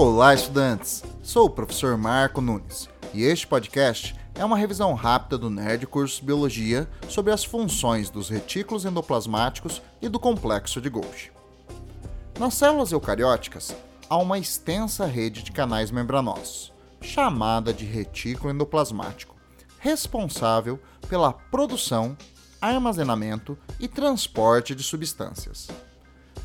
Olá, estudantes! Sou o professor Marco Nunes e este podcast é uma revisão rápida do Nerd Curso Biologia sobre as funções dos retículos endoplasmáticos e do complexo de Golgi. Nas células eucarióticas, há uma extensa rede de canais membranosos, chamada de retículo endoplasmático, responsável pela produção, armazenamento e transporte de substâncias.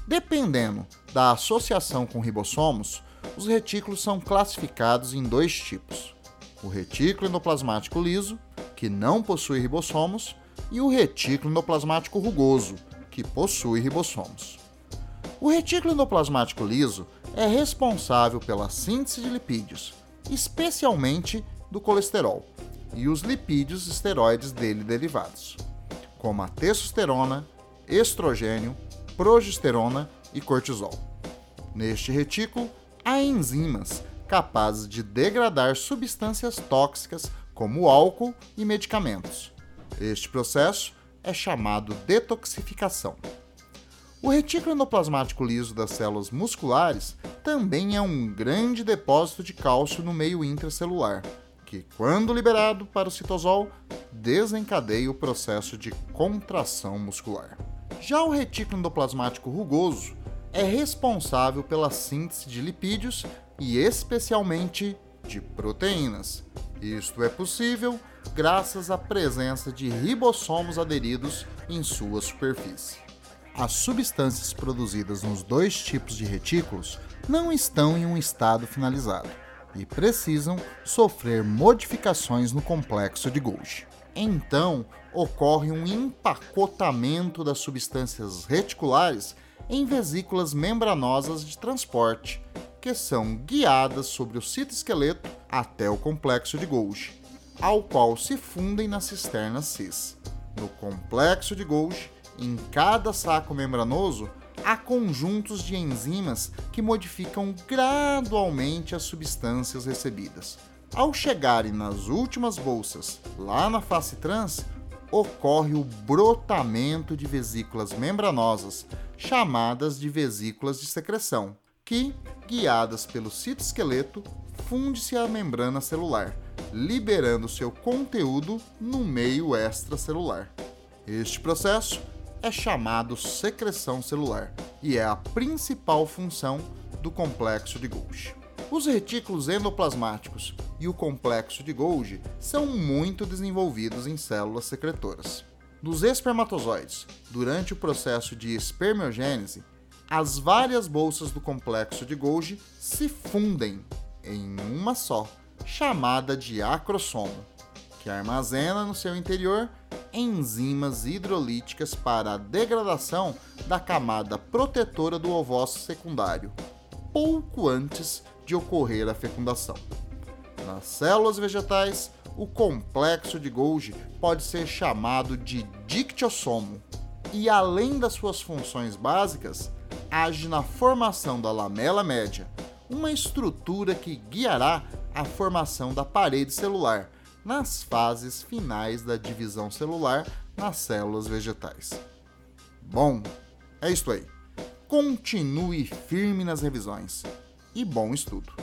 Dependendo da associação com ribossomos, os retículos são classificados em dois tipos: o retículo endoplasmático liso, que não possui ribossomos, e o retículo endoplasmático rugoso, que possui ribossomos. O retículo endoplasmático liso é responsável pela síntese de lipídios, especialmente do colesterol, e os lipídios esteroides dele derivados, como a testosterona, estrogênio, progesterona e cortisol. Neste retículo, há enzimas capazes de degradar substâncias tóxicas como álcool e medicamentos. Este processo é chamado detoxificação. O retículo endoplasmático liso das células musculares também é um grande depósito de cálcio no meio intracelular, que, quando liberado para o citosol, desencadeia o processo de contração muscular. Já o retículo endoplasmático rugoso é responsável pela síntese de lipídios e especialmente de proteínas. Isto é possível graças à presença de ribossomos aderidos em sua superfície. As substâncias produzidas nos dois tipos de retículos não estão em um estado finalizado e precisam sofrer modificações no complexo de Golgi. Então, ocorre um empacotamento das substâncias reticulares em vesículas membranosas de transporte, que são guiadas sobre o citoesqueleto até o complexo de Golgi, ao qual se fundem na cisterna cis. No complexo de Golgi, em cada saco membranoso, há conjuntos de enzimas que modificam gradualmente as substâncias recebidas. Ao chegarem nas últimas bolsas, lá na face trans, ocorre o brotamento de vesículas membranosas, chamadas de vesículas de secreção, que, guiadas pelo citoesqueleto, funde-se à membrana celular, liberando seu conteúdo no meio extracelular. Este processo é chamado secreção celular e é a principal função do complexo de Golgi. Os retículos endoplasmáticos e o complexo de Golgi são muito desenvolvidos em células secretoras. Nos espermatozoides, durante o processo de espermiogênese, as várias bolsas do complexo de Golgi se fundem em uma só, chamada de acrossomo, que armazena no seu interior enzimas hidrolíticas para a degradação da camada protetora do ovócito secundário, pouco antes de ocorrer a fecundação. Nas células vegetais, o complexo de Golgi pode ser chamado de dictiossomo e, além das suas funções básicas, age na formação da lamela média, uma estrutura que guiará a formação da parede celular nas fases finais da divisão celular nas células vegetais. Bom, é isso aí. Continue firme nas revisões e bom estudo!